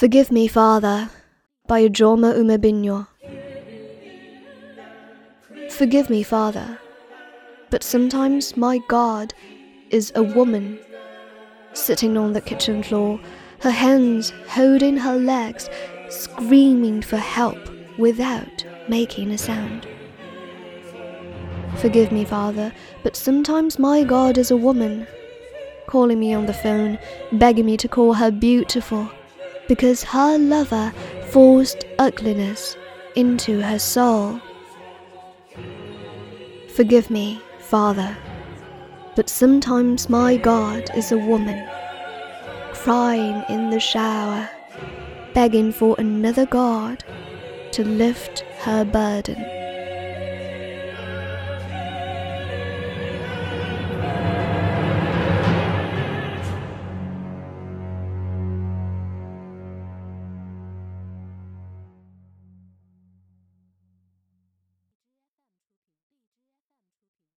Forgive me, Father, by Ijeoma Umebinyuo. Forgive me, Father, but sometimes my God is a woman sitting on the kitchen floor, her hands holding her legs, screaming for help without making a sound. Forgive me, Father, but sometimes my God is a woman, calling me on the phone, begging me to call her beautiful, because her lover forced ugliness into her soul. Forgive me, Father, but sometimes my God is a woman, crying in the shower, begging for another God to lift her burden.